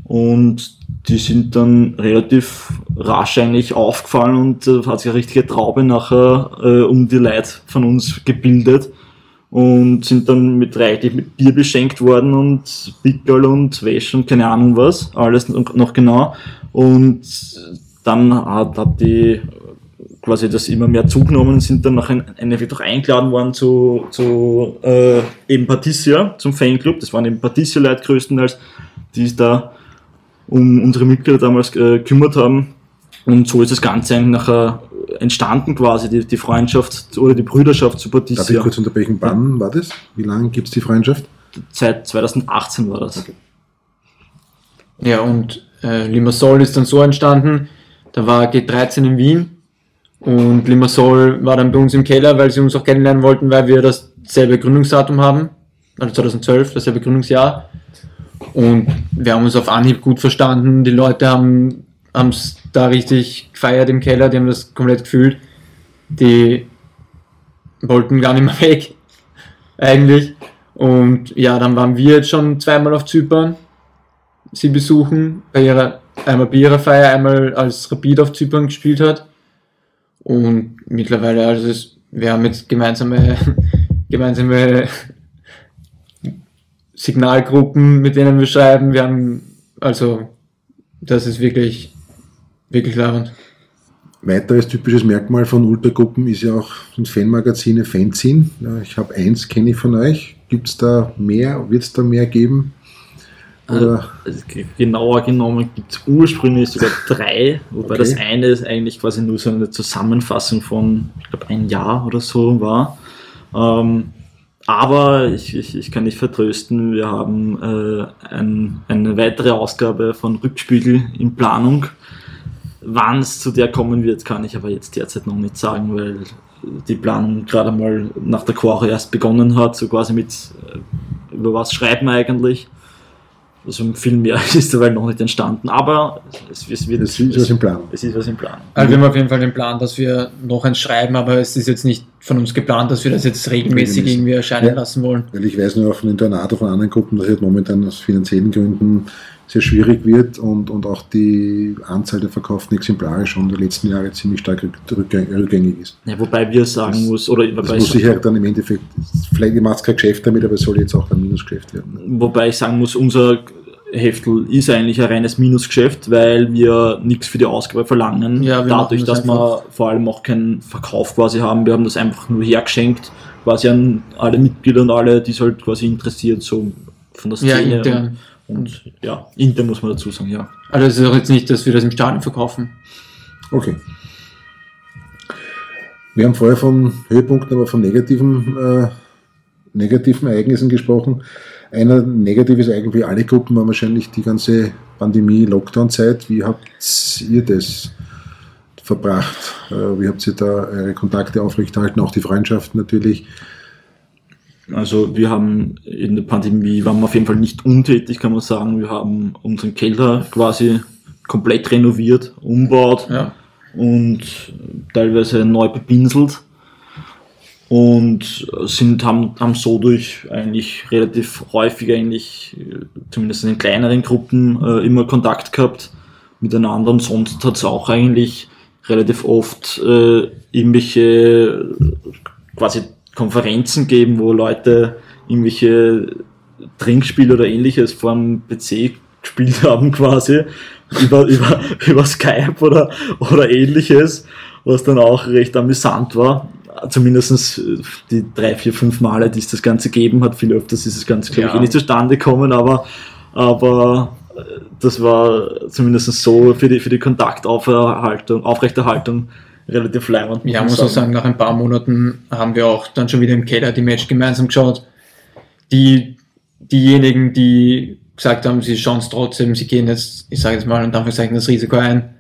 Und die sind dann relativ rasch eigentlich aufgefallen und äh, hat sich eine richtige Traube nachher äh, um die Leute von uns gebildet und sind dann mit reichlich mit Bier beschenkt worden und Pickel und Wäsche und keine Ahnung was, alles noch genau. Und dann hat, hat die quasi das immer mehr zugenommen, sind dann nach einem Endeffekt auch eingeladen worden zu, zu äh, eben Patricia, zum Fanclub. Das waren eben Patricia-Leute größtenteils, die sich da um unsere Mitglieder damals äh, gekümmert haben. Und so ist das Ganze eigentlich nachher entstanden quasi, die, die Freundschaft oder die Brüderschaft zu Patricia. Darf ich kurz unterbrechen, wann war das? Wie lange gibt es die Freundschaft? Seit 2018 war das. Okay. Ja, und äh, Limassol ist dann so entstanden, Da war G13 in Wien und Limassol war dann bei uns im Keller, weil sie uns auch kennenlernen wollten, weil wir dasselbe Gründungsdatum haben, also 2012, dasselbe Gründungsjahr. Und wir haben uns auf Anhieb gut verstanden. Die Leute haben es da richtig gefeiert im Keller, die haben das komplett gefühlt. Die wollten gar nicht mehr [LAUGHS] weg, eigentlich. Und ja, dann waren wir jetzt schon zweimal auf Zypern, sie besuchen, bei ihrer, einmal bei ihrer Feier, einmal als Rapid auf Zypern gespielt hat. Und mittlerweile, also es, wir haben jetzt gemeinsame, [LAUGHS] gemeinsame Signalgruppen, mit denen wir schreiben. Wir haben, also, das ist wirklich, wirklich labernd. Weiteres typisches Merkmal von Ultragruppen ist ja auch ein Fanmagazine, Fanzine. Ich habe eins, kenne ich von euch. Gibt es da mehr? Wird es da mehr geben? Oder? Also, genauer genommen gibt es ursprünglich sogar [LAUGHS] drei, wobei okay. das eine ist eigentlich quasi nur so eine Zusammenfassung von, ich glaube, ein Jahr oder so war. Ähm, aber ich, ich, ich, kann nicht vertrösten, wir haben äh, ein, eine weitere Ausgabe von Rückspiegel in Planung. Wann es zu der kommen wird, kann ich aber jetzt derzeit noch nicht sagen, weil die Planung gerade mal nach der Quore erst begonnen hat, so quasi mit äh, über was schreiben eigentlich. Also viel [LAUGHS] mehr ist dabei noch nicht entstanden, aber es, es wird. Es ist was im Plan. Es ist was im Plan. Also wir haben auf jeden Fall den Plan, dass wir noch eins schreiben, aber es ist jetzt nicht von uns geplant, dass wir das jetzt regelmäßig, regelmäßig. irgendwie erscheinen ja. lassen wollen. Weil ich weiß nur auch von Internato, von anderen Gruppen, dass jetzt momentan aus finanziellen Gründen sehr schwierig wird und, und auch die Anzahl der verkauften Exemplare schon in den letzten Jahren ziemlich stark rückgängig ist. Ja, wobei wir sagen das, muss, oder das muss ich halt dann im Endeffekt, vielleicht macht es kein Geschäft damit, aber es soll jetzt auch ein Minusgeschäft werden. Wobei ich sagen muss, unser Heftel ist eigentlich ein reines Minusgeschäft, weil wir nichts für die Ausgabe verlangen. Ja, Dadurch, das dass wir vor allem auch keinen Verkauf quasi haben. Wir haben das einfach nur hergeschenkt, quasi an alle Mitglieder und alle, die es halt quasi interessiert, so von der Szene. Ja, intern. Und, und ja, intern muss man dazu sagen, ja. Also es ist auch jetzt nicht, dass wir das im Stadion verkaufen. Okay. Wir haben vorher von Höhepunkten, aber von negativen, äh, negativen Ereignissen gesprochen. Einer negativ ist eigentlich alle Gruppen war wahrscheinlich die ganze Pandemie-Lockdown-Zeit. Wie habt ihr das verbracht? Äh, wie habt ihr da eure Kontakte aufrechterhalten, auch die Freundschaft natürlich? Also wir haben in der Pandemie, waren wir auf jeden Fall nicht untätig, kann man sagen. Wir haben unseren Keller quasi komplett renoviert, umbaut ja. und teilweise neu bepinselt und sind, haben, haben so durch eigentlich relativ häufig eigentlich, zumindest in den kleineren Gruppen, äh, immer Kontakt gehabt. Miteinander und sonst hat es auch eigentlich relativ oft äh, irgendwelche quasi Konferenzen geben, wo Leute irgendwelche Trinkspiele oder ähnliches vom PC gespielt [LAUGHS] haben quasi. Über, über, [LAUGHS] über Skype oder, oder ähnliches, was dann auch recht amüsant war zumindest die drei, vier, fünf Male, die es das Ganze gegeben hat, viel öfters ist das Ganze, glaube ja. ich, eh nicht zustande gekommen, aber, aber äh, das war zumindest so für die, für die Kontaktaufrechterhaltung Aufrechterhaltung relativ leimend. Ja, muss auch sagen, nach ein paar Monaten haben wir auch dann schon wieder im Keller die Match gemeinsam geschaut. Die, diejenigen, die gesagt haben, sie schauen es trotzdem, sie gehen jetzt, ich sage jetzt mal, und Anführungszeichen das Risiko ein,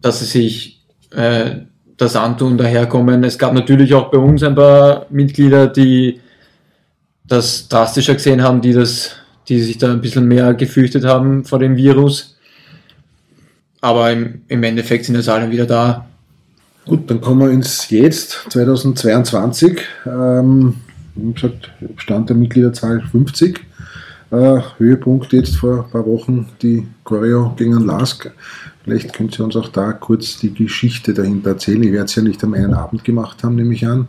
dass sie sich äh, das antun, daherkommen. Es gab natürlich auch bei uns ein paar Mitglieder, die das drastischer gesehen haben, die, das, die sich da ein bisschen mehr gefürchtet haben vor dem Virus. Aber im, im Endeffekt sind jetzt alle wieder da. Gut, dann kommen wir ins Jetzt, 2022. Ähm, gesagt, Stand der Mitgliederzahl 50. Äh, Höhepunkt jetzt vor ein paar Wochen die Choreo gegen Lask. Vielleicht könnt ihr uns auch da kurz die Geschichte dahinter erzählen. Ich werde es ja nicht am einen Abend gemacht haben, nehme ich an.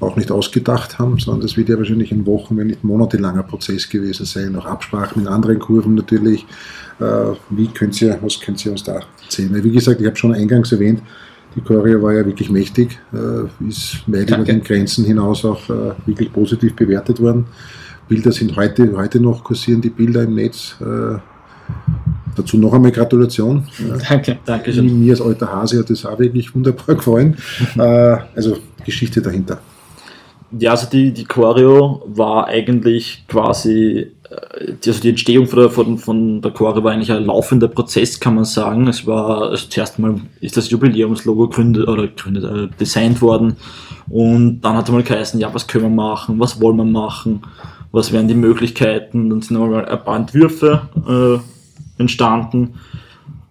Auch nicht ausgedacht haben, sondern das wird ja wahrscheinlich ein Wochen, wenn nicht monatelanger Prozess gewesen sein. Auch Absprachen mit anderen Kurven natürlich. Äh, wie könnt ihr, was könnt ihr uns da erzählen? Wie gesagt, ich habe schon eingangs erwähnt, die Choreo war ja wirklich mächtig, äh, ist weit über den Grenzen hinaus auch äh, wirklich positiv bewertet worden. Bilder sind heute, heute noch kursieren, die Bilder im Netz. Dazu noch einmal Gratulation. [LAUGHS] Danke, danke schön. Mir als alter Hase hat das auch wirklich wunderbar [LAUGHS] gefallen. Äh, also Geschichte dahinter. Ja, also die, die Choreo war eigentlich quasi die, also die Entstehung von der, von, von der Chore war eigentlich ein laufender Prozess, kann man sagen. Es war, also zuerst mal ist das Jubiläumslogo gründet, oder gründet, äh, designt worden und dann hat es mal geheißen, ja, was können wir machen, was wollen wir machen, was wären die Möglichkeiten, dann sind mal ein paar Entwürfe äh, entstanden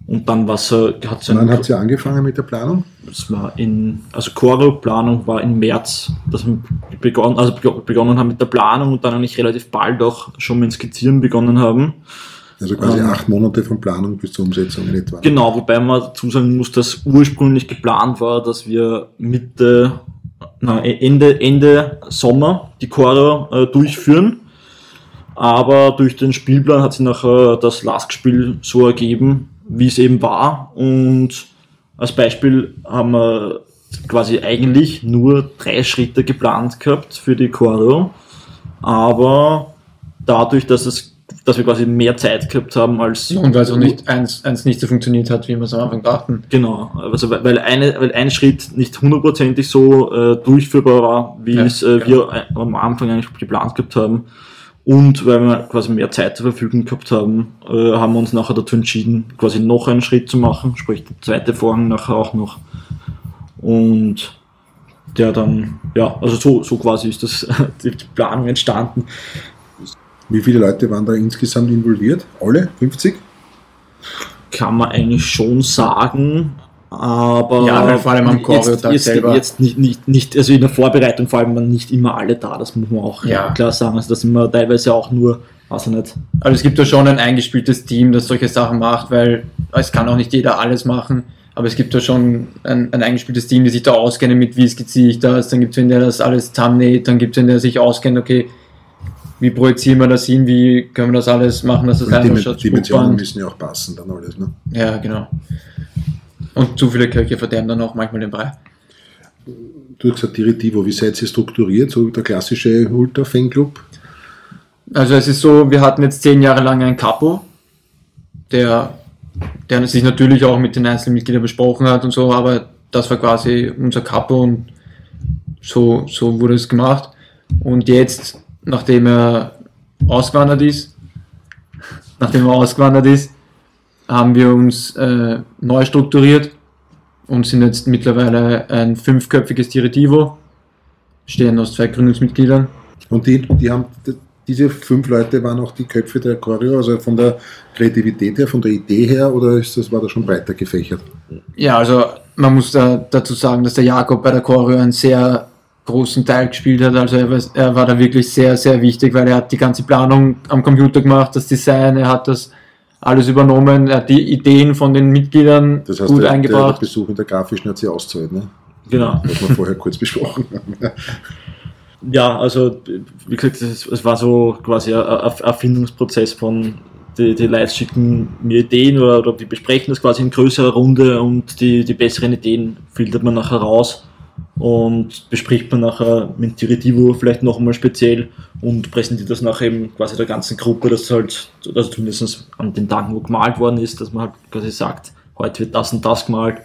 und dann hat es Wann habt ihr angefangen mit der Planung? Das war in, also Choreo-Planung war im März, dass wir begonnen, also begonnen haben mit der Planung und dann eigentlich relativ bald auch schon mit Skizzieren begonnen haben. Also quasi ähm, acht Monate von Planung bis zur Umsetzung in etwa. Genau, wobei man dazu sagen muss, dass ursprünglich geplant war, dass wir Mitte, na, Ende, Ende Sommer die Choreo äh, durchführen. Aber durch den Spielplan hat sich nachher das Lastspiel so ergeben, wie es eben war. Und als Beispiel haben wir quasi eigentlich nur drei Schritte geplant gehabt für die Choreo. Aber dadurch, dass es dass wir quasi mehr Zeit gehabt haben als. Und weil es auch nicht eins, eins nicht so funktioniert hat, wie wir es am Anfang dachten. Genau, also weil, eine, weil ein Schritt nicht hundertprozentig so äh, durchführbar war, wie ja, es äh, genau. wir am Anfang eigentlich geplant gehabt haben. Und weil wir quasi mehr Zeit zur Verfügung gehabt haben, äh, haben wir uns nachher dazu entschieden, quasi noch einen Schritt zu machen, sprich der zweite Vorhang nachher auch noch. Und der dann, ja, also so, so quasi ist das [LAUGHS] die Planung entstanden. Wie viele Leute waren da insgesamt involviert? Alle? 50? Kann man eigentlich schon sagen. Aber ja, vor allem am Choreo jetzt, selber. Jetzt nicht, nicht, nicht, also in der Vorbereitung vor allem waren nicht immer alle da, das muss man auch ja. klar sagen. Also da sind wir teilweise auch nur, weiß ich nicht. Also es gibt da schon ein eingespieltes Team, das solche Sachen macht, weil es kann auch nicht jeder alles machen. Aber es gibt da schon ein, ein eingespieltes Team, die sich da auskennen mit, wie skizziere ich das. Dann gibt es einen, der das alles thumbnail, dann gibt es einen, der sich auskennt, okay, wie projizieren wir das hin, wie können wir das alles machen, dass das einfach schaut. Die Dimensionen müssen ja auch passen, dann alles, ne? Ja, genau. Und zu viele Köche verderben dann auch manchmal den Brei. Du hast gesagt, Diritivo, wie seid ihr strukturiert, so der klassische Ultra-Fanclub? Also es ist so, wir hatten jetzt zehn Jahre lang einen Capo, der, der sich natürlich auch mit den einzelnen Mitgliedern besprochen hat und so, aber das war quasi unser Capo und so, so wurde es gemacht. Und jetzt, nachdem er ausgewandert ist, nachdem er ausgewandert ist, haben wir uns äh, neu strukturiert und sind jetzt mittlerweile ein fünfköpfiges Diretivo, stehen aus zwei Gründungsmitgliedern. Und die, die haben, diese fünf Leute waren auch die Köpfe der Choreo, also von der Kreativität her, von der Idee her, oder ist das, war das schon breiter gefächert? Ja, also man muss da dazu sagen, dass der Jakob bei der Choreo einen sehr großen Teil gespielt hat. Also er war, er war da wirklich sehr, sehr wichtig, weil er hat die ganze Planung am Computer gemacht, das Design, er hat das alles übernommen, er die Ideen von den Mitgliedern das heißt, gut der, eingebracht. Der Besuch in der grafischen hat sie auszahlt, ne? Genau. Was wir vorher kurz besprochen haben. [LAUGHS] Ja, also wie gesagt, es war so quasi ein Erfindungsprozess von die, die Leute schicken mir Ideen oder, oder die besprechen das quasi in größerer Runde und die, die besseren Ideen filtert man nachher raus und bespricht man nachher mit Diretivo vielleicht noch einmal speziell und präsentiert das nachher eben quasi der ganzen Gruppe, dass halt, also zumindest an den Tagen, wo gemalt worden ist, dass man halt quasi sagt, heute wird das und das gemalt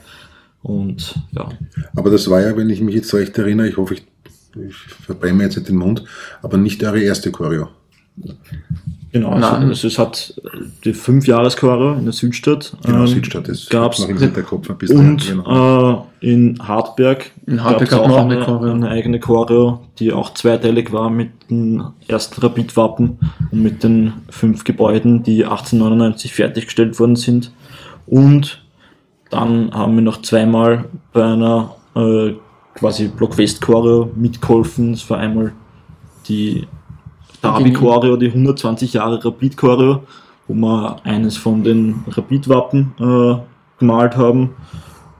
und ja. Aber das war ja, wenn ich mich jetzt recht erinnere, ich hoffe, ich, ich verbrenne jetzt nicht den Mund, aber nicht eure erste Choreo. Genau, also, es hat die fünf Jahreschore in der Südstadt. Genau, ähm, Südstadt ist gab's noch im Hinterkopf ein bisschen. Und genau. äh, in Hartberg, in Hartberg gab es auch eine, eine, eine, eigene Choreo, die auch zweiteilig war mit dem ersten Rapid-Wappen und mit den fünf Gebäuden, die 1899 fertiggestellt worden sind. Und dann haben wir noch zweimal bei einer äh, quasi Block West Choreo mitgeholfen. Das war einmal die Derby Choreo, die 120 Jahre Rapid Choreo, wo wir eines von den Rapid-Wappen äh, gemalt haben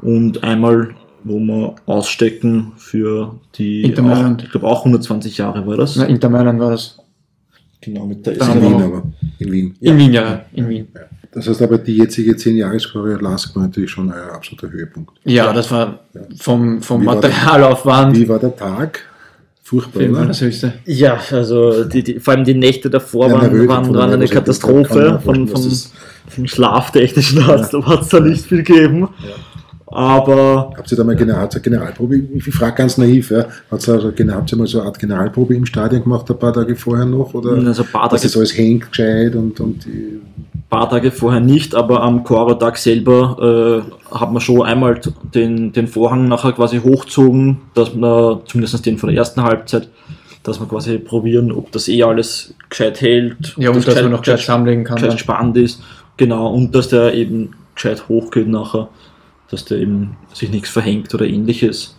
und einmal, wo wir ausstecken für die, Inter auch, ich glaube auch 120 Jahre war das. Na, Inter Mailand war das. Genau, mit der in Wien aber. In Wien. In Wien, ja, in Wien. Ja. Das heißt aber, die jetzige 10 jahres choreo Lask war natürlich schon ein absoluter Höhepunkt. Ja, das war vom, vom Materialaufwand. Wie war der Tag? Furchtbar, Film oder? höchste. Ja, also die, die, vor allem die Nächte davor ja, waren, waren, waren eine Katastrophe von, von, vom schlaftechnischen Arzt, ja. hat es da nicht viel gegeben. Ja. Aber Habt ihr da mal General, Generalprobe? Ich frage ganz naiv, ja. Hat's also, habt ihr mal so eine Art Generalprobe im Stadion gemacht, ein paar Tage vorher noch? Oder also ein paar dass Tage, das alles hängt gescheit und, und die, paar Tage vorher nicht, aber am Chorotag selber äh, hat man schon einmal den, den Vorhang nachher quasi hochgezogen, dass man zumindest den von der ersten Halbzeit, dass wir quasi probieren, ob das eh alles gescheit hält, Ja, ob und dass man noch gescheit zusammenlegen kann. gescheit Dann. spannend ist. Genau, und dass der eben gescheit hochgeht nachher, dass der eben sich nichts verhängt oder ähnliches.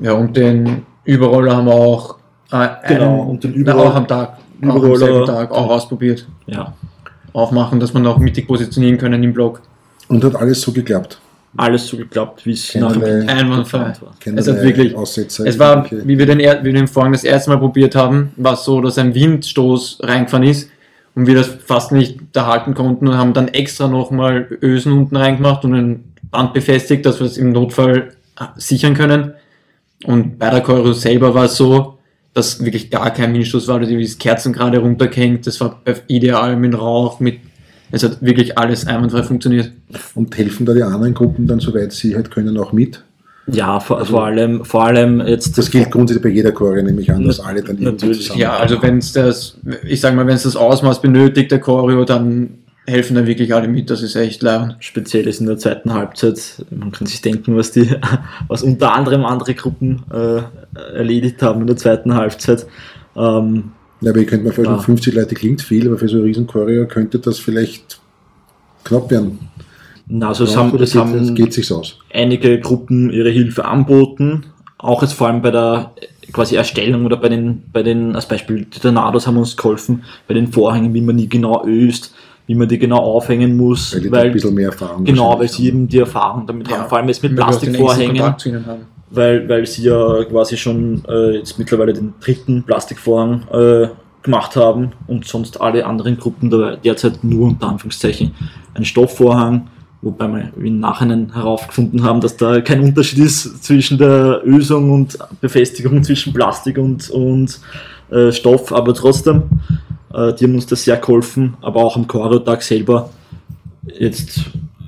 Ja, und den Überroller haben wir auch, äh, Genau, einen- und den na, Überroller- auch am Tag, auch am Überroller- selben Tag auch ausprobiert. Ja, Auch machen, dass man auch mittig positionieren können im Block. und hat alles so geklappt. alles so geklappt, wie es nachher Einwandfrei. war. Es hat wirklich- Aussetzer. Es war, irgendwelche- wie wir den, wie wir den Vorhang das erste Mal probiert haben, war es so, dass ein Windstoß reingefahren ist und wir das fast nicht erhalten konnten und haben dann extra nochmal Ösen unten reingemacht und ein Band befestigt, dass wir es im Notfall sichern können. Und bei der Choreo selber war es so, dass wirklich gar kein Windstoß war, die ist Kerzen gerade runtergehängt, das war ideal mit Rauch, mit, es hat wirklich alles einwandfrei funktioniert. Und helfen da die anderen Gruppen dann, soweit sie halt können, auch mit? Ja, vor, vor allem, vor allem jetzt. Das gilt grundsätzlich bei jeder Choreo, nehme ich an, dass alle dann irgendwie Natürlich. Ja, also wenn es das, ich sag mal, wenn es das Ausmaß benötigt, der Choreo, dann helfen da wirklich alle mit, das ist echt leid. speziell ist in der zweiten Halbzeit. Man kann sich denken, was die, [LAUGHS] was unter anderem andere Gruppen äh, erledigt haben in der zweiten Halbzeit. Ähm, Ja, aber ich könnte mir vorstellen, Ja. 50 Leute klingt viel, aber für so eine riesen Choreo könnte das vielleicht knapp werden. na, also es Ja, haben, es geht, haben geht sich's aus. einige Gruppen ihre Hilfe anboten, auch jetzt vor allem bei der quasi Erstellung oder bei den, bei den, als Beispiel die Tornados haben uns geholfen, bei den Vorhängen, wie man die genau öst, wie man die genau aufhängen muss, Weil die da ein bisschen mehr Erfahrung genau, weil sie eben die Erfahrung damit haben, vor allem jetzt mit Weil Plastikvorhängen. Weil, weil sie ja quasi schon äh, jetzt mittlerweile den dritten Plastikvorhang äh, gemacht haben und sonst alle anderen Gruppen dabei derzeit nur unter Anführungszeichen ein Stoffvorhang, wobei wir im Nachhinein herausgefunden haben, dass da kein Unterschied ist zwischen der Ösung und Befestigung zwischen Plastik und, und äh, Stoff, aber trotzdem, äh, die haben uns da sehr geholfen, aber auch am Choreo-Tag selber jetzt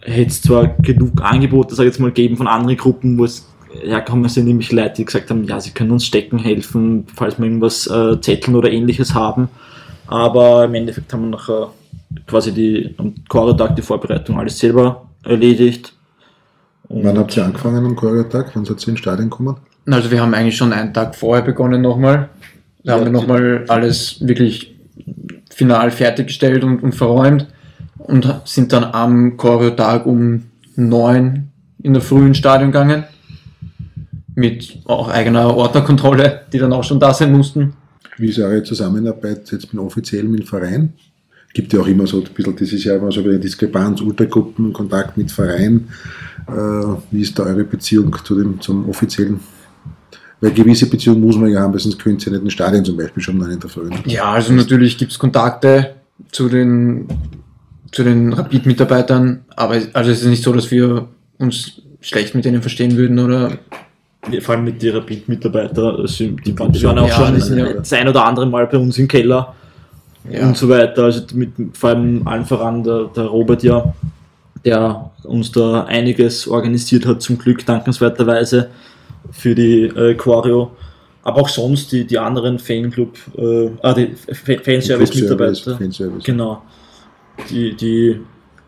hätte es zwar genug Angebote, sag ich jetzt mal, geben von anderen Gruppen, wo es herkommen sind nämlich Leute, die gesagt haben, ja, sie können uns stecken helfen, falls wir irgendwas äh, Zetteln oder ähnliches haben. Aber im Endeffekt haben wir nachher quasi die am Choreo-Tag die Vorbereitung alles selber erledigt. Und Wann habt ihr angefangen am Choreo-Tag? Wann seid ihr ins Stadion gekommen? Also wir haben eigentlich schon einen Tag vorher begonnen nochmal. Da Ja, haben wir nochmal alles wirklich final fertiggestellt und, und verräumt und sind dann am Choreo-Tag um neun in der Früh ins Stadion gegangen. Mit auch eigener Ordnerkontrolle, die dann auch schon da sein mussten. Wie ist eure Zusammenarbeit jetzt mit offiziell mit dem Verein? Gibt ja auch immer so ein bisschen, das ist ja immer so eine Diskrepanz, Untergruppen, Kontakt mit Verein. Äh, wie ist da eure Beziehung zu dem, zum offiziellen? Weil gewisse Beziehungen muss man ja haben, weil sonst könnt ihr nicht ins Stadion zum Beispiel schon neun in der Früh. Ja, also natürlich gibt es Kontakte zu den, zu den Rapid-Mitarbeitern, aber also es ist nicht so, dass wir uns schlecht mit denen verstehen würden oder vor allem mit den Rapid-Mitarbeiter, also die, waren- die waren auch Ja, schon sind ja- das ein oder andere Mal bei uns im Keller Ja. und so weiter. Also mit vor allem allen voran der, der Robert ja, der uns da einiges organisiert hat, zum Glück dankenswerterweise für die äh, Choreo. Aber auch sonst die, die anderen Fanclub, äh, ah, die Fa- Fanservice-Mitarbeiter. Fanservice. Genau. Die, die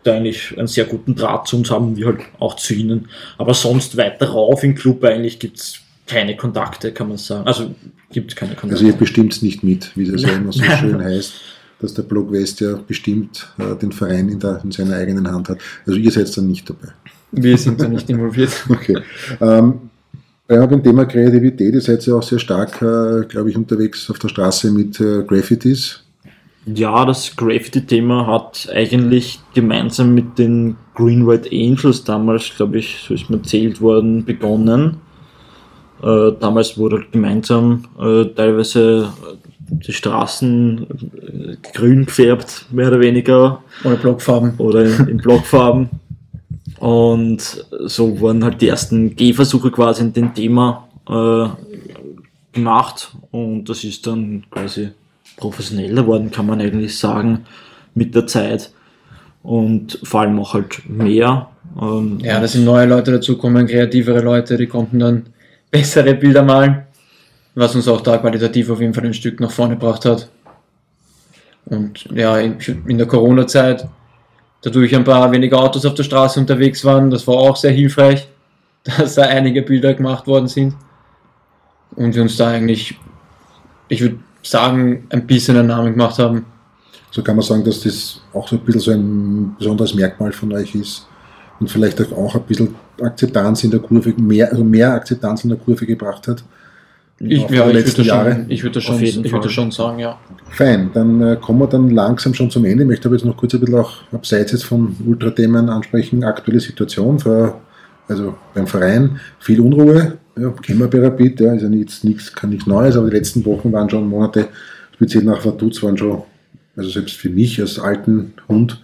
da eigentlich einen sehr guten Draht zu uns haben, wir halt auch zu ihnen. Aber sonst weiter rauf im Club eigentlich gibt es keine Kontakte, kann man sagen. Also gibt es keine Kontakte. Also ihr bestimmt nicht mit, wie das ja [LAUGHS] immer so schön heißt, dass der Block West ja bestimmt äh, den Verein in, der, in seiner eigenen Hand hat. Also ihr seid dann nicht dabei. wir sind da nicht involviert. [LAUGHS] Okay. Ähm, bei dem Thema Kreativität, ihr seid ja auch sehr stark, äh, glaube ich, unterwegs auf der Straße mit äh, Graffitis. Ja, das Graffiti-Thema hat eigentlich gemeinsam mit den Green White Angels damals, glaube ich, so ist mir erzählt worden, begonnen. Äh, damals wurde halt gemeinsam äh, teilweise äh, die Straßen äh, grün gefärbt, mehr oder weniger, Oder Blockfarben. oder in, in Blockfarben. [LAUGHS] Und so wurden halt die ersten Gehversuche quasi in dem Thema äh, gemacht und das ist dann quasi professioneller worden, kann man eigentlich sagen, mit der Zeit. und vor allem auch halt mehr. Ähm, Ja, da sind neue Leute dazukommen, kreativere Leute, die konnten dann [LAUGHS] bessere Bilder malen, was uns auch da qualitativ auf jeden Fall ein Stück nach vorne gebracht hat. Und ja, in in der Corona-Zeit, dadurch ein paar weniger Autos auf der Straße unterwegs waren, das war auch sehr hilfreich, [LAUGHS] dass da einige Bilder gemacht worden sind. Und wir uns da eigentlich, ich würde sagen, ein bisschen einen Namen gemacht haben. So kann man sagen, dass das auch so ein bisschen so ein besonderes Merkmal von euch ist und vielleicht auch ein bisschen Akzeptanz in der Kurve, mehr, also mehr Akzeptanz in der Kurve gebracht hat. Ich, ja, ich würde das, Jahre. schon- ich würd das, würd das schon sagen, ja. Fein, dann äh, kommen wir dann langsam schon zum Ende. Ich möchte aber jetzt noch kurz ein bisschen auch abseits jetzt von Ultrathemen ansprechen. Aktuelle Situation, für, also beim Verein, viel Unruhe. Ja, Rapid, ja, ist ja jetzt nichts, kann nichts Neues, aber die letzten Wochen waren schon Monate, speziell nach Vaduz, waren schon, also selbst für mich als alten Hund,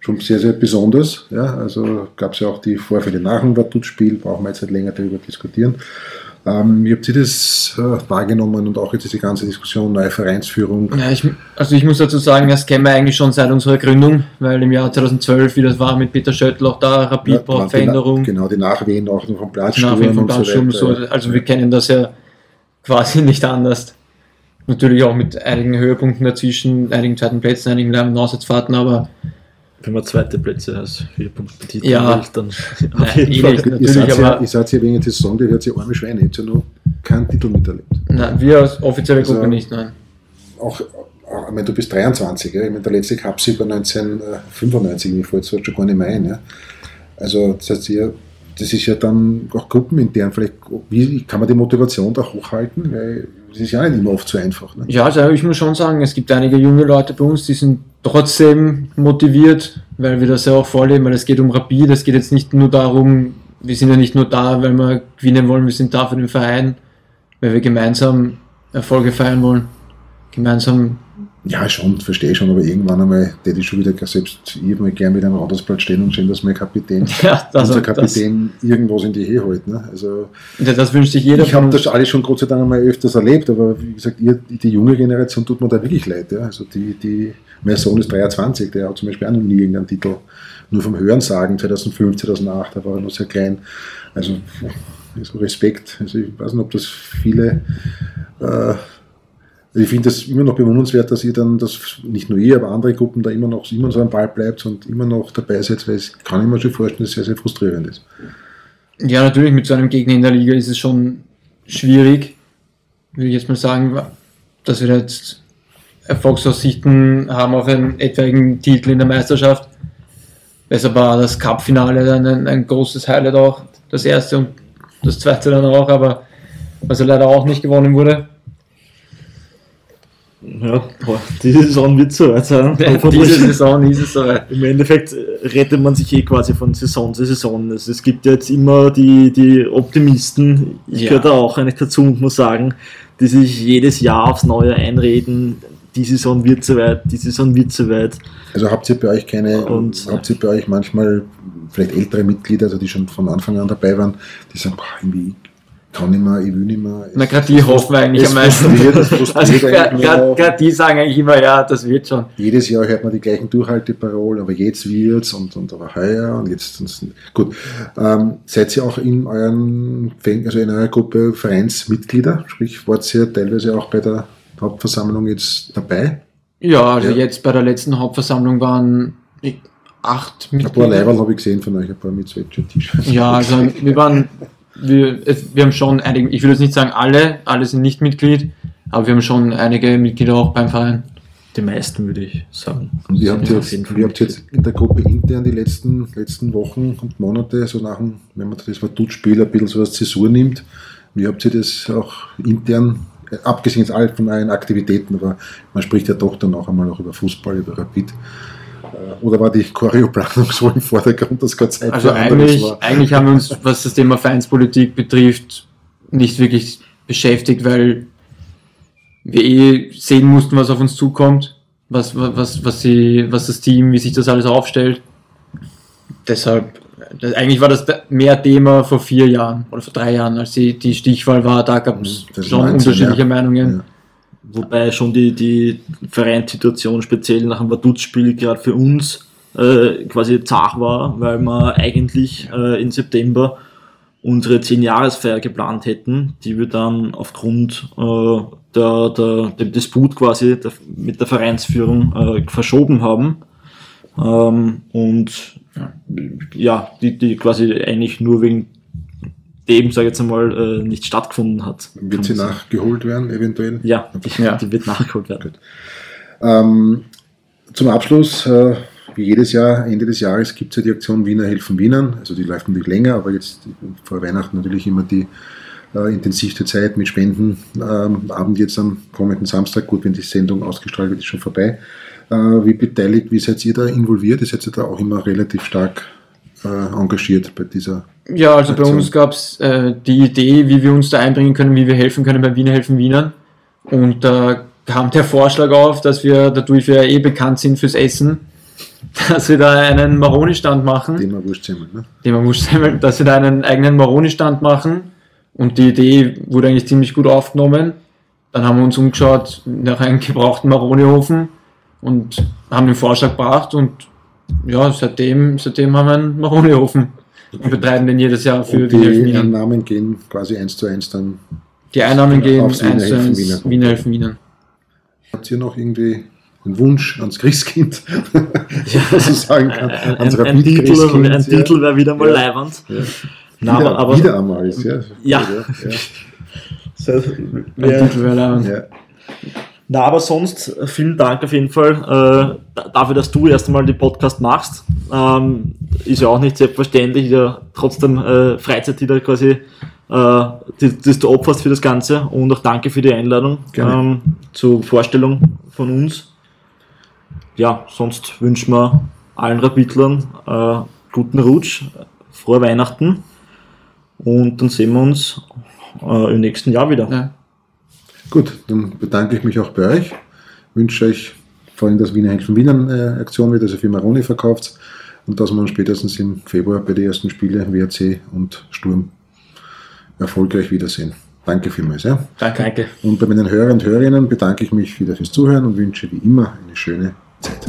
schon sehr, sehr besonders. Ja, also gab es ja auch die Vorfälle nach dem Vaduz-Spiel, brauchen wir jetzt nicht länger darüber diskutieren. Ähm, wie habt ihr das äh, wahrgenommen und auch jetzt diese ganze Diskussion, neue Vereinsführung? Ja, ich, also ich muss dazu sagen, das kennen wir eigentlich schon seit unserer Gründung, weil im Jahr 2012, wie das war mit Peter Schöttl, auch da Rapid Ja, braucht Veränderung. Genau, die Nachwehen auch noch vom Platz Nach wie vom Platzsturm, so, also wir kennen das ja quasi [LAUGHS] nicht anders. Natürlich auch mit einigen Höhepunkten dazwischen, einigen zweiten Plätzen, einigen langen Auswärtsfahrten, aber wenn man zweite Plätze als vier Punkte Titel Ja. wählt, dann Nein, [LAUGHS] auf jeden Fall. nicht. Ihr natürlich, seid, ja, aber- ihr seid ja wegen der Saison, die hört sich arme Schweine, ihr habt ja noch keinen Titel miterlebt. na, wir als offizielle Also- Gruppe nicht, nein. Auch, auch ich meine, du bist 23, ja? ich meine, der letzte Cup-Sieg war 1995, mir fällt es schon gar nicht mehr ein. Ja? Also das heißt, ihr, das ist ja dann auch gruppenintern, vielleicht, wie kann man die Motivation da hochhalten? Weil das ist ja nicht immer oft so einfach. Ne? Ja, also ich muss schon sagen, es gibt einige junge Leute bei uns, die sind trotzdem motiviert, weil wir das ja auch vorleben, weil es geht um Rapid, es geht jetzt nicht nur darum, wir sind ja nicht nur da, weil wir gewinnen wollen, wir sind da für den Verein, weil wir gemeinsam Erfolge feiern wollen. Gemeinsam, Ja, schon, verstehe schon, aber irgendwann einmal, der ich schon wieder selbst ich mal gerne mit einem Radarsplatz stehen und sehen, dass mein Kapitän, [LAUGHS] ja, also unser das, Kapitän irgendwas in die Höhe hält. Ne? Also, das, das wünscht sich jeder ich habe das alles schon Gott sei Dank einmal öfters erlebt, aber wie gesagt, ihr, die junge Generation tut mir da wirklich leid. Ja? Also die, die, mein Sohn ist 23, der hat zum Beispiel auch noch nie irgendeinen Titel, nur vom Hören sagen, 2005, 2008, da war er noch sehr klein. Also, also Respekt. Also ich weiß nicht, ob das viele äh, ich finde das immer noch bewundernswert, dass ihr dann, das nicht nur ihr, aber andere Gruppen da immer noch immer so am Ball bleibt und immer noch dabei seid, weil es kann ich mir schon vorstellen, dass es sehr, sehr frustrierend ist. Ja, natürlich, mit so einem Gegner in der Liga ist es schon schwierig, würde ich jetzt mal sagen, dass wir jetzt Erfolgsaussichten haben auf einen etwaigen Titel in der Meisterschaft. Deshalb war das Cup-Finale dann ein, ein großes Highlight auch, das erste und das zweite dann auch, aber was ja leider auch nicht gewonnen wurde. Ja, boah, die Saison wird soweit sein. Diese. Saison ist es soweit. Im Endeffekt rettet man sich eh quasi von Saison zu Saison. Also es gibt ja jetzt immer die, die Optimisten, ich Ja. gehöre da auch eigentlich dazu und muss sagen, die sich jedes Jahr aufs Neue einreden, die Saison wird soweit, die Saison wird soweit. Also habt ihr bei euch keine, Und- habt ihr bei euch manchmal vielleicht ältere Mitglieder, also die schon von Anfang an dabei waren, die sagen, boah, irgendwie ich kann nicht mehr, ich will nicht mehr. Na, gerade die hoffen wir eigentlich am meisten. [LAUGHS] Also gerade die sagen eigentlich immer, ja, das wird schon. Jedes Jahr hört man die gleichen Durchhalteparolen, aber jetzt wird's und, und aber heuer und jetzt. Und, gut. Ähm, seid ihr auch in euren also in eurer Gruppe Vereinsmitglieder? Sprich, wart ihr teilweise auch bei der Hauptversammlung jetzt dabei? Ja, also Ja. jetzt bei der letzten Hauptversammlung waren ich, acht Ein paar Mitglieder. Leiberl habe ich gesehen von euch, ein paar mit Sweatshirt-T-Shirts. Ja, also wir waren, wir, es, wir haben schon einige, ich will jetzt nicht sagen alle, alle sind nicht Mitglied, aber wir haben schon einige Mitglieder auch beim Verein. Die meisten würde ich sagen. Und wie habt, ihr habt ihr jetzt in der Gruppe intern die letzten, letzten Wochen und Monate, so nach dem, wenn man das Vaduz-Spiel ein bisschen so als Zäsur nimmt, wie habt ihr das auch intern, äh, abgesehen jetzt all von euren Aktivitäten, aber man spricht ja doch dann auch einmal auch über Fußball, über Rapid. Äh, Oder war die Choreoplanung so im Vordergrund, dass keine Zeit Also für anderes eigentlich, war? eigentlich haben wir uns, was das Thema Vereinspolitik betrifft, nicht wirklich beschäftigt, weil wir eh sehen mussten, was auf uns zukommt, was, was, was, sie, was das Team, wie sich das alles aufstellt. Deshalb, das, eigentlich war das mehr Thema vor vier Jahren oder vor drei Jahren, als die, die Stichwahl war, da gab es ist schon 19, unterschiedliche ja. Meinungen. Ja. Wobei schon die, die Vereinssituation speziell nach dem Vaduz-Spiel gerade für uns äh, quasi zart war, weil wir eigentlich äh, im September unsere 10-Jahresfeier geplant hätten, die wir dann aufgrund äh, der, der, dem Disput quasi der, mit der Vereinsführung äh, verschoben haben. Ähm, und ja, die, die quasi eigentlich nur wegen dem, sage ich jetzt einmal, äh, nicht stattgefunden hat. Wird sie nachgeholt werden, eventuell? Ja, die, ja. die wird nachgeholt werden. Ähm, zum Abschluss, äh, wie jedes Jahr, Ende des Jahres gibt es ja die Aktion Wiener helfen Wienern. Also die läuft natürlich länger, aber jetzt vor Weihnachten natürlich immer die äh, intensivste Zeit mit Spenden. Ähm, Abend jetzt am kommenden Samstag, gut, wenn die Sendung ausgestrahlt wird, ist schon vorbei. Äh, wie beteiligt, wie seid ihr da involviert? Ihr seid ja da auch immer relativ stark engagiert bei dieser Ja, also Aktion. bei uns gab es äh, die Idee, wie wir uns da einbringen können, wie wir helfen können bei Wiener helfen Wienern. Und da kam der Vorschlag auf, dass wir, dadurch wir eh bekannt sind fürs Essen, [LAUGHS] dass wir da einen Maroni-Stand machen. Thema Wurstsemmeln, ne? Thema Wurstsemmeln, dass wir da einen eigenen Maroni-Stand machen. Und die Idee wurde eigentlich ziemlich gut aufgenommen. Dann haben wir uns umgeschaut nach einem gebrauchten Maroni-Ofen und haben den Vorschlag gebracht und ja, seitdem, seitdem haben wir einen Maroni-Ofen und betreiben den jedes Jahr für und die Einnahmen gehen quasi eins zu eins dann. Die Einnahmen gehen eins zu eins Wiener. Wiener helfen Wiener. Habt ihr noch irgendwie einen Wunsch ans Christkind, [LAUGHS] ja. so sagen kann? Ans ein, ein, Titel, ein Titel wäre wieder mal ja. leibend. Ja. Na, wieder, aber, wieder einmal ist, ja. Ja. ja. [LAUGHS] So, ein Titel wäre leibend. Na, aber sonst vielen Dank auf jeden Fall äh, dafür, dass du erst einmal den Podcast machst. Ähm, ist ja auch nicht selbstverständlich, ja trotzdem äh, Freizeit, die da quasi äh, die, die du opferst für das Ganze. Und auch danke für die Einladung ähm, zur Vorstellung von uns. Ja, sonst wünschen wir allen Rapidlern äh, guten Rutsch, frohe Weihnachten und dann sehen wir uns äh, im nächsten Jahr wieder. Ja. Gut, dann bedanke ich mich auch bei euch. Wünsche euch vor allem, dass Wiener Henk von Wiener äh, Aktion wird, also für Maroni verkauft und dass wir uns spätestens im Februar bei den ersten Spielen WRC und Sturm erfolgreich wiedersehen. Danke vielmals. Ja. Danke. Und bei meinen Hörern und Hörerinnen bedanke ich mich wieder fürs Zuhören und wünsche wie immer eine schöne Zeit.